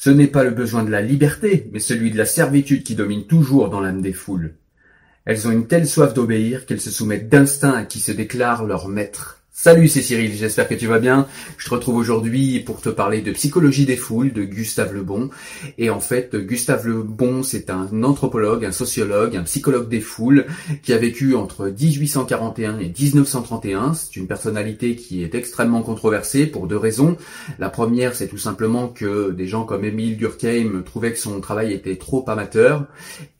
Ce n'est pas le besoin de la liberté, mais celui de la servitude qui domine toujours dans l'âme des foules. Elles ont une telle soif d'obéir qu'elles se soumettent d'instinct à qui se déclare leur maître. Salut, c'est Cyril, j'espère que tu vas bien. Je te retrouve aujourd'hui pour te parler de Psychologie des foules de Gustave Le Bon. Et en fait, Gustave Le Bon, c'est un anthropologue, un sociologue, un psychologue des foules qui a vécu entre 1841 et 1931. C'est une personnalité qui est extrêmement controversée pour deux raisons. La première, c'est tout simplement que des gens comme Émile Durkheim trouvaient que son travail était trop amateur.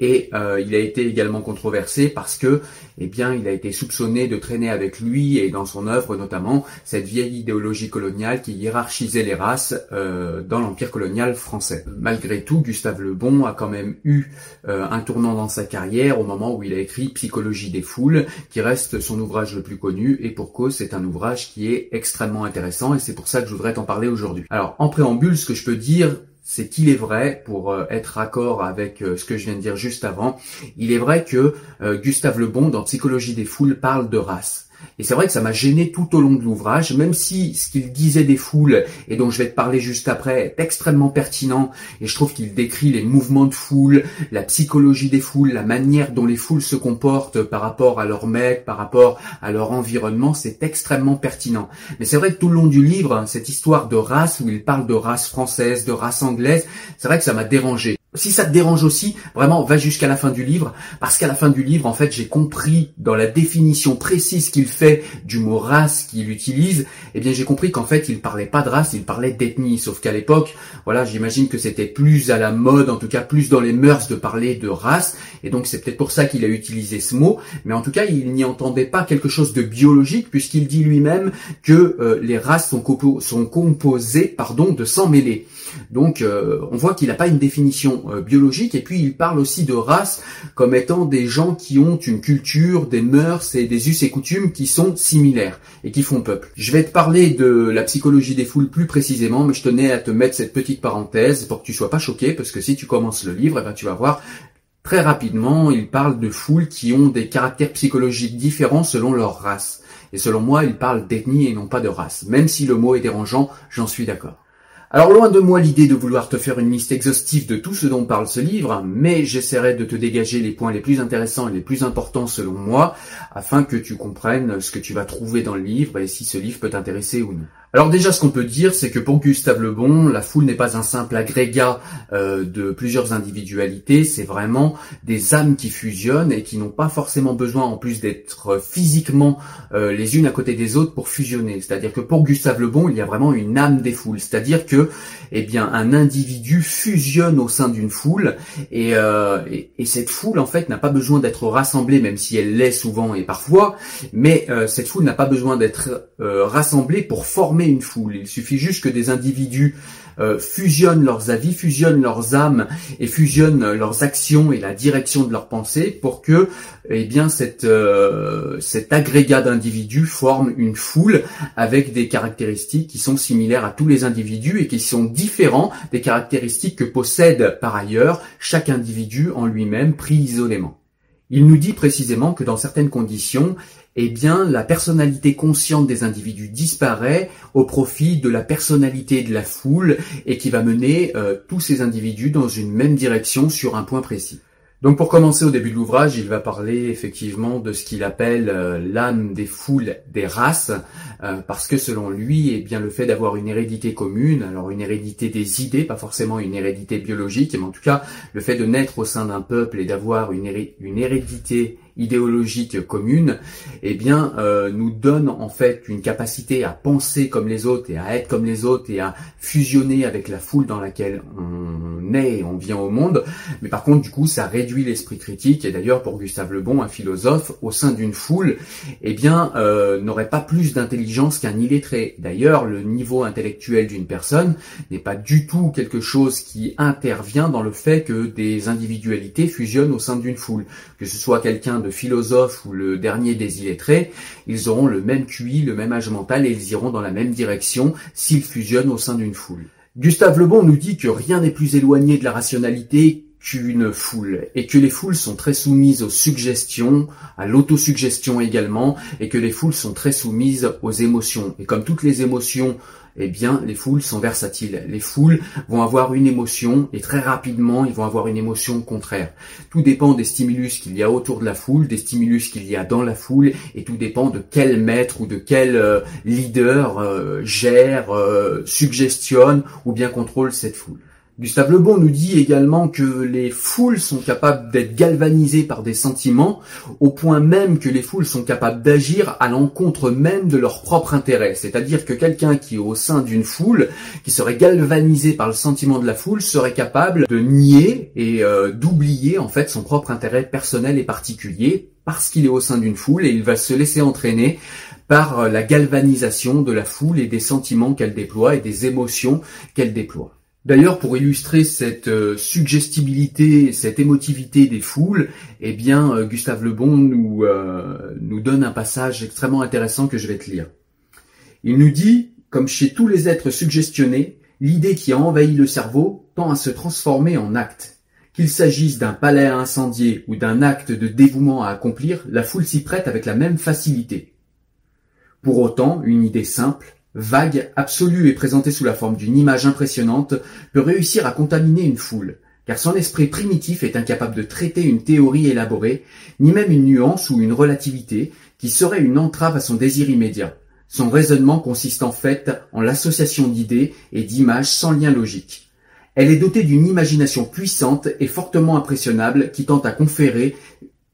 Et euh, il a été également controversé parce que, eh bien, il a été soupçonné de traîner avec lui et dans son œuvre notamment cette vieille idéologie coloniale qui hiérarchisait les races euh, dans l'empire colonial français. Malgré tout, Gustave Le Bon a quand même eu euh, un tournant dans sa carrière au moment où il a écrit Psychologie des foules, qui reste son ouvrage le plus connu et pour cause c'est un ouvrage qui est extrêmement intéressant et c'est pour ça que je voudrais t'en parler aujourd'hui. Alors en préambule, ce que je peux dire c'est qu'il est vrai, pour euh, être raccord avec euh, ce que je viens de dire juste avant, il est vrai que euh, Gustave Le Bon, dans Psychologie des foules, parle de race. Et c'est vrai que ça m'a gêné tout au long de l'ouvrage, même si ce qu'il disait des foules, et dont je vais te parler juste après, est extrêmement pertinent, et je trouve qu'il décrit les mouvements de foule, la psychologie des foules, la manière dont les foules se comportent par rapport à leur maître, par rapport à leur environnement, c'est extrêmement pertinent. Mais c'est vrai que tout le long du livre, cette histoire de race, où il parle de race française, de race anglaise, c'est vrai que ça m'a dérangé. Si ça te dérange aussi, vraiment, va jusqu'à la fin du livre, parce qu'à la fin du livre, en fait, j'ai compris dans la définition précise qu'il fait du mot race qu'il utilise, eh bien, j'ai compris qu'en fait, il parlait pas de race, il parlait d'ethnie, sauf qu'à l'époque, voilà, j'imagine que c'était plus à la mode, en tout cas, plus dans les mœurs de parler de race, et donc c'est peut-être pour ça qu'il a utilisé ce mot, mais en tout cas, il n'y entendait pas quelque chose de biologique, puisqu'il dit lui-même que euh, les races sont, compo- sont composées, pardon, de sang mêlé. Donc, euh, on voit qu'il n'a pas une définition euh, biologique et puis il parle aussi de race comme étant des gens qui ont une culture, des mœurs et des us et coutumes qui sont similaires et qui font peuple. Je vais te parler de la psychologie des foules plus précisément, mais je tenais à te mettre cette petite parenthèse pour que tu sois pas choqué parce que si tu commences le livre, eh ben, tu vas voir très rapidement, il parle de foules qui ont des caractères psychologiques différents selon leur race. Et selon moi, il parle d'ethnie et non pas de race. Même si le mot est dérangeant, j'en suis d'accord. Alors loin de moi l'idée de vouloir te faire une liste exhaustive de tout ce dont parle ce livre, mais j'essaierai de te dégager les points les plus intéressants et les plus importants selon moi, afin que tu comprennes ce que tu vas trouver dans le livre et si ce livre peut t'intéresser ou non. Alors déjà, ce qu'on peut dire, c'est que pour Gustave Le Bon, la foule n'est pas un simple agrégat euh, de plusieurs individualités, c'est vraiment des âmes qui fusionnent et qui n'ont pas forcément besoin, en plus d'être physiquement euh, les unes à côté des autres, pour fusionner. C'est-à-dire que pour Gustave Le Bon, il y a vraiment une âme des foules. C'est-à-dire que, eh bien, un individu fusionne au sein d'une foule et, euh, et, cette foule, en fait, n'a pas besoin d'être rassemblée, même si elle l'est souvent et parfois, mais cette foule n'a pas besoin d'être rassemblée pour former une foule. Il suffit juste que des individus euh, fusionnent leurs avis, fusionnent leurs âmes et fusionnent leurs actions et la direction de leurs pensées pour que, eh bien, euh, cet agrégat d'individus forme une foule avec des caractéristiques qui sont similaires à tous les individus et qui sont différents des caractéristiques que possède par ailleurs chaque individu en lui-même pris isolément. Il nous dit précisément que dans certaines conditions, eh bien, la personnalité consciente des individus disparaît au profit de la personnalité de la foule et qui va mener euh, tous ces individus dans une même direction sur un point précis. Donc pour commencer au début de l'ouvrage, il va parler effectivement de ce qu'il appelle euh, l'âme des foules des races, euh, parce que selon lui, eh bien le fait d'avoir une hérédité commune, alors une hérédité des idées, pas forcément une hérédité biologique, mais en tout cas le fait de naître au sein d'un peuple et d'avoir une, une hérédité idéologique commune, eh bien, euh, nous donne en fait une capacité à penser comme les autres et à être comme les autres et à fusionner avec la foule dans laquelle on est et on vient au monde. Mais par contre, du coup, ça réduit l'esprit critique. Et d'ailleurs, pour Gustave Le Bon, un philosophe au sein d'une foule, eh bien, euh, n'aurait pas plus d'intelligence qu'un illettré. D'ailleurs, le niveau intellectuel d'une personne n'est pas du tout quelque chose qui intervient dans le fait que des individualités fusionnent au sein d'une foule. Que ce soit quelqu'un de philosophe ou le dernier des illettrés, ils auront le même QI, le même âge mental et ils iront dans la même direction s'ils fusionnent au sein d'une foule. Gustave Lebon nous dit que rien n'est plus éloigné de la rationalité qu'une foule et que les foules sont très soumises aux suggestions, à l'autosuggestion également et que les foules sont très soumises aux émotions. Et comme toutes les émotions eh bien, les foules sont versatiles. Les foules vont avoir une émotion et très rapidement, ils vont avoir une émotion contraire. Tout dépend des stimulus qu'il y a autour de la foule, des stimulus qu'il y a dans la foule, et tout dépend de quel maître ou de quel euh, leader euh, gère, euh, suggestionne ou bien contrôle cette foule. Gustave Le Bon nous dit également que les foules sont capables d'être galvanisées par des sentiments, au point même que les foules sont capables d'agir à l'encontre même de leur propre intérêt. C'est-à-dire que quelqu'un qui est au sein d'une foule, qui serait galvanisé par le sentiment de la foule, serait capable de nier et euh, d'oublier en fait son propre intérêt personnel et particulier parce qu'il est au sein d'une foule et il va se laisser entraîner par euh, la galvanisation de la foule et des sentiments qu'elle déploie et des émotions qu'elle déploie. D'ailleurs, pour illustrer cette euh, suggestibilité, cette émotivité des foules, eh bien, euh, Gustave Le Bon nous, euh, nous donne un passage extrêmement intéressant que je vais te lire. Il nous dit, comme chez tous les êtres suggestionnés, l'idée qui a envahi le cerveau tend à se transformer en acte. Qu'il s'agisse d'un palais à incendier ou d'un acte de dévouement à accomplir, la foule s'y prête avec la même facilité. Pour autant, une idée simple, vague, absolue et présentée sous la forme d'une image impressionnante, peut réussir à contaminer une foule, car son esprit primitif est incapable de traiter une théorie élaborée, ni même une nuance ou une relativité, qui serait une entrave à son désir immédiat. Son raisonnement consiste en fait en l'association d'idées et d'images sans lien logique. Elle est dotée d'une imagination puissante et fortement impressionnable qui tente à conférer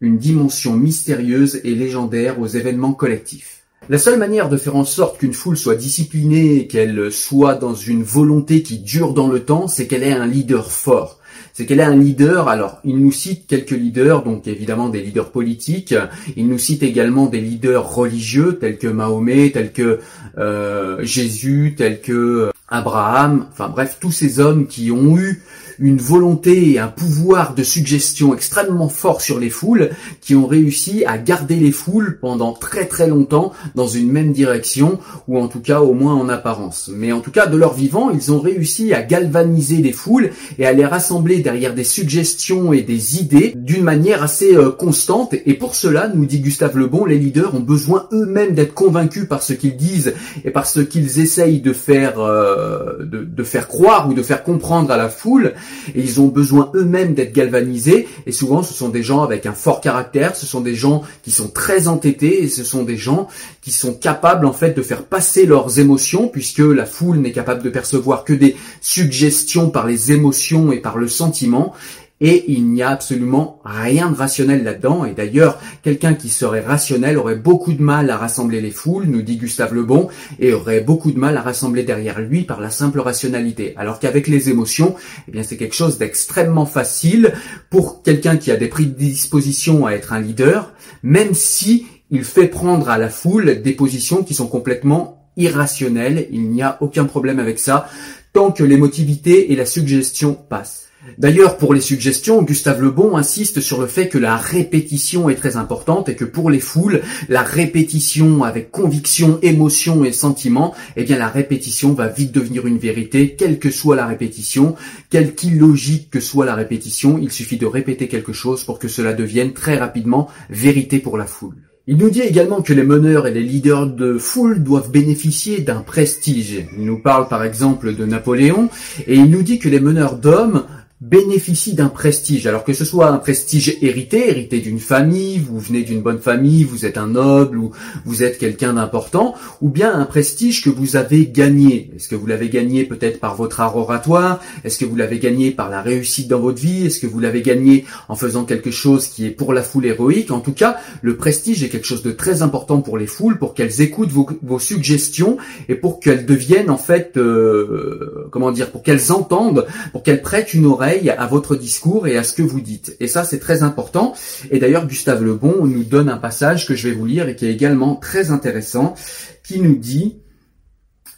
une dimension mystérieuse et légendaire aux événements collectifs. La seule manière de faire en sorte qu'une foule soit disciplinée, qu'elle soit dans une volonté qui dure dans le temps, c'est qu'elle ait un leader fort. C'est qu'elle ait un leader. Alors, il nous cite quelques leaders, donc évidemment des leaders politiques. Il nous cite également des leaders religieux, tels que Mahomet, tels que euh, Jésus, tels que Abraham. Enfin bref, tous ces hommes qui ont eu une volonté et un pouvoir de suggestion extrêmement fort sur les foules qui ont réussi à garder les foules pendant très très longtemps dans une même direction ou en tout cas au moins en apparence. Mais en tout cas de leur vivant, ils ont réussi à galvaniser les foules et à les rassembler derrière des suggestions et des idées d'une manière assez euh, constante et pour cela, nous dit Gustave Lebon, les leaders ont besoin eux-mêmes d'être convaincus par ce qu'ils disent et par ce qu'ils essayent de faire euh, de, de faire croire ou de faire comprendre à la foule. Et ils ont besoin eux-mêmes d'être galvanisés. Et souvent ce sont des gens avec un fort caractère, ce sont des gens qui sont très entêtés et ce sont des gens qui sont capables en fait de faire passer leurs émotions puisque la foule n'est capable de percevoir que des suggestions par les émotions et par le sentiment et il n'y a absolument rien de rationnel là-dedans. Et d'ailleurs, quelqu'un qui serait rationnel aurait beaucoup de mal à rassembler les foules, nous dit Gustave Lebon, et aurait beaucoup de mal à rassembler derrière lui par la simple rationalité. Alors qu'avec les émotions, eh bien, c'est quelque chose d'extrêmement facile pour quelqu'un qui a des prédispositions à être un leader, même si il fait prendre à la foule des positions qui sont complètement irrationnelles. Il n'y a aucun problème avec ça tant que l'émotivité et la suggestion passent. D'ailleurs, pour les suggestions, Gustave Lebon insiste sur le fait que la répétition est très importante et que pour les foules, la répétition avec conviction, émotion et sentiment, eh bien la répétition va vite devenir une vérité, quelle que soit la répétition, quelque illogique que soit la répétition, il suffit de répéter quelque chose pour que cela devienne très rapidement vérité pour la foule. Il nous dit également que les meneurs et les leaders de foule doivent bénéficier d'un prestige. Il nous parle par exemple de Napoléon et il nous dit que les meneurs d'hommes bénéficie d'un prestige, alors que ce soit un prestige hérité, hérité d'une famille, vous venez d'une bonne famille, vous êtes un noble ou vous êtes quelqu'un d'important, ou bien un prestige que vous avez gagné. Est-ce que vous l'avez gagné peut-être par votre art oratoire? Est-ce que vous l'avez gagné par la réussite dans votre vie? Est-ce que vous l'avez gagné en faisant quelque chose qui est pour la foule héroïque? En tout cas, le prestige est quelque chose de très important pour les foules, pour qu'elles écoutent vos, suggestions et pour qu'elles deviennent en fait, euh, comment dire, pour qu'elles entendent, pour qu'elles prêtent une oreille à votre discours et à ce que vous dites. Et ça, c'est très important. Et d'ailleurs, Gustave Lebon nous donne un passage que je vais vous lire et qui est également très intéressant, qui nous dit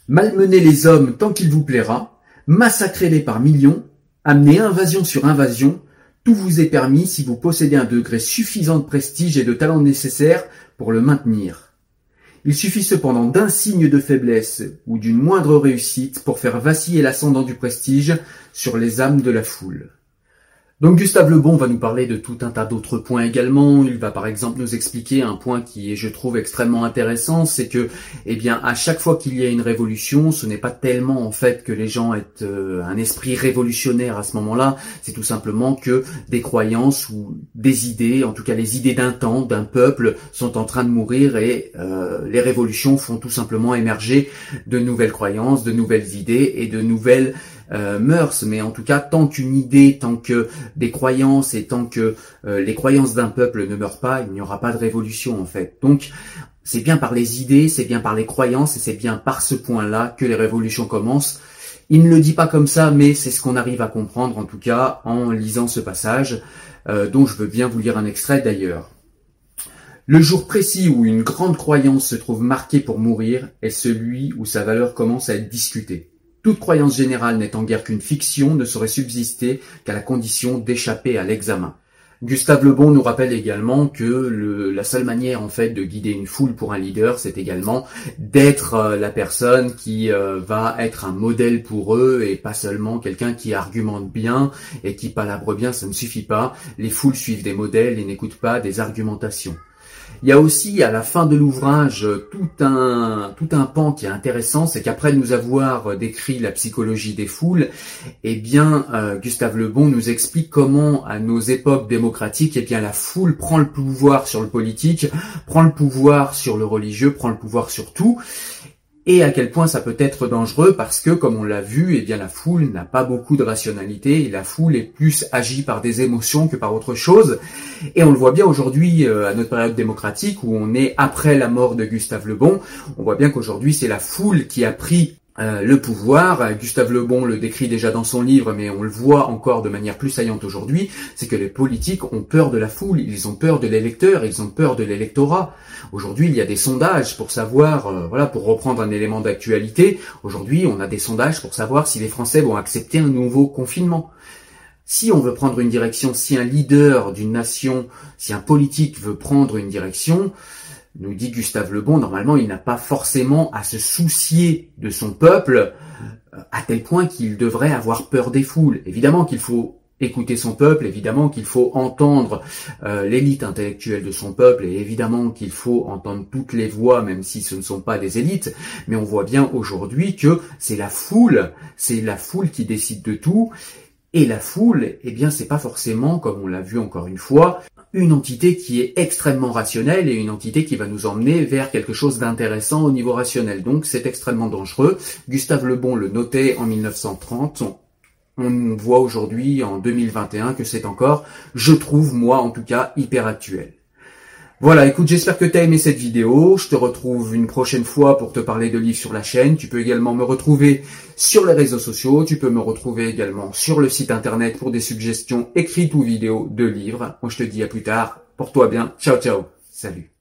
Malmenez les hommes tant qu'il vous plaira, massacrez-les par millions, amenez invasion sur invasion, tout vous est permis si vous possédez un degré suffisant de prestige et de talent nécessaire pour le maintenir. Il suffit cependant d'un signe de faiblesse ou d'une moindre réussite pour faire vaciller l'ascendant du prestige sur les âmes de la foule. Donc Gustave Lebon va nous parler de tout un tas d'autres points également. Il va par exemple nous expliquer un point qui est, je trouve, extrêmement intéressant, c'est que, eh bien, à chaque fois qu'il y a une révolution, ce n'est pas tellement en fait que les gens aient euh, un esprit révolutionnaire à ce moment-là, c'est tout simplement que des croyances ou des idées, en tout cas les idées d'un temps, d'un peuple, sont en train de mourir et euh, les révolutions font tout simplement émerger de nouvelles croyances, de nouvelles idées et de nouvelles euh, mais en tout cas, tant qu'une idée, tant que des croyances et tant que euh, les croyances d'un peuple ne meurent pas, il n'y aura pas de révolution en fait. Donc, c'est bien par les idées, c'est bien par les croyances et c'est bien par ce point-là que les révolutions commencent. Il ne le dit pas comme ça, mais c'est ce qu'on arrive à comprendre en tout cas en lisant ce passage, euh, dont je veux bien vous lire un extrait d'ailleurs. Le jour précis où une grande croyance se trouve marquée pour mourir est celui où sa valeur commence à être discutée. Toute croyance générale n'étant guère qu'une fiction ne saurait subsister qu'à la condition d'échapper à l'examen. Gustave Lebon nous rappelle également que la seule manière en fait de guider une foule pour un leader, c'est également d'être euh, la personne qui euh, va être un modèle pour eux et pas seulement quelqu'un qui argumente bien et qui palabre bien, ça ne suffit pas. Les foules suivent des modèles et n'écoutent pas des argumentations. Il y a aussi à la fin de l'ouvrage tout un tout un pan qui est intéressant, c'est qu'après nous avoir décrit la psychologie des foules, eh bien euh, Gustave Le Bon nous explique comment à nos époques démocratiques, eh bien la foule prend le pouvoir sur le politique, prend le pouvoir sur le religieux, prend le pouvoir sur tout et à quel point ça peut être dangereux parce que, comme on l'a vu, eh bien la foule n'a pas beaucoup de rationalité et la foule est plus agie par des émotions que par autre chose. Et on le voit bien aujourd'hui euh, à notre période démocratique où on est après la mort de Gustave Le Bon. On voit bien qu'aujourd'hui c'est la foule qui a pris euh, le pouvoir, Gustave Lebon le décrit déjà dans son livre, mais on le voit encore de manière plus saillante aujourd'hui, c'est que les politiques ont peur de la foule, ils ont peur de l'électeur, ils ont peur de l'électorat. Aujourd'hui, il y a des sondages pour savoir, euh, voilà, pour reprendre un élément d'actualité, aujourd'hui, on a des sondages pour savoir si les Français vont accepter un nouveau confinement. Si on veut prendre une direction, si un leader d'une nation, si un politique veut prendre une direction, nous dit Gustave Lebon, normalement, il n'a pas forcément à se soucier de son peuple euh, à tel point qu'il devrait avoir peur des foules. Évidemment qu'il faut écouter son peuple, évidemment qu'il faut entendre euh, l'élite intellectuelle de son peuple, et évidemment qu'il faut entendre toutes les voix, même si ce ne sont pas des élites, mais on voit bien aujourd'hui que c'est la foule, c'est la foule qui décide de tout, Et la foule, eh bien, c'est pas forcément, comme on l'a vu encore une fois, une entité qui est extrêmement rationnelle et une entité qui va nous emmener vers quelque chose d'intéressant au niveau rationnel. Donc, c'est extrêmement dangereux. Gustave Le Bon le notait en 1930. On voit aujourd'hui, en 2021, que c'est encore, je trouve, moi, en tout cas, hyper actuel. Voilà, écoute, j'espère que tu as aimé cette vidéo. Je te retrouve une prochaine fois pour te parler de livres sur la chaîne. Tu peux également me retrouver sur les réseaux sociaux. Tu peux me retrouver également sur le site internet pour des suggestions écrites ou vidéos de livres. Moi, je te dis à plus tard. Porte-toi bien. Ciao, ciao. Salut.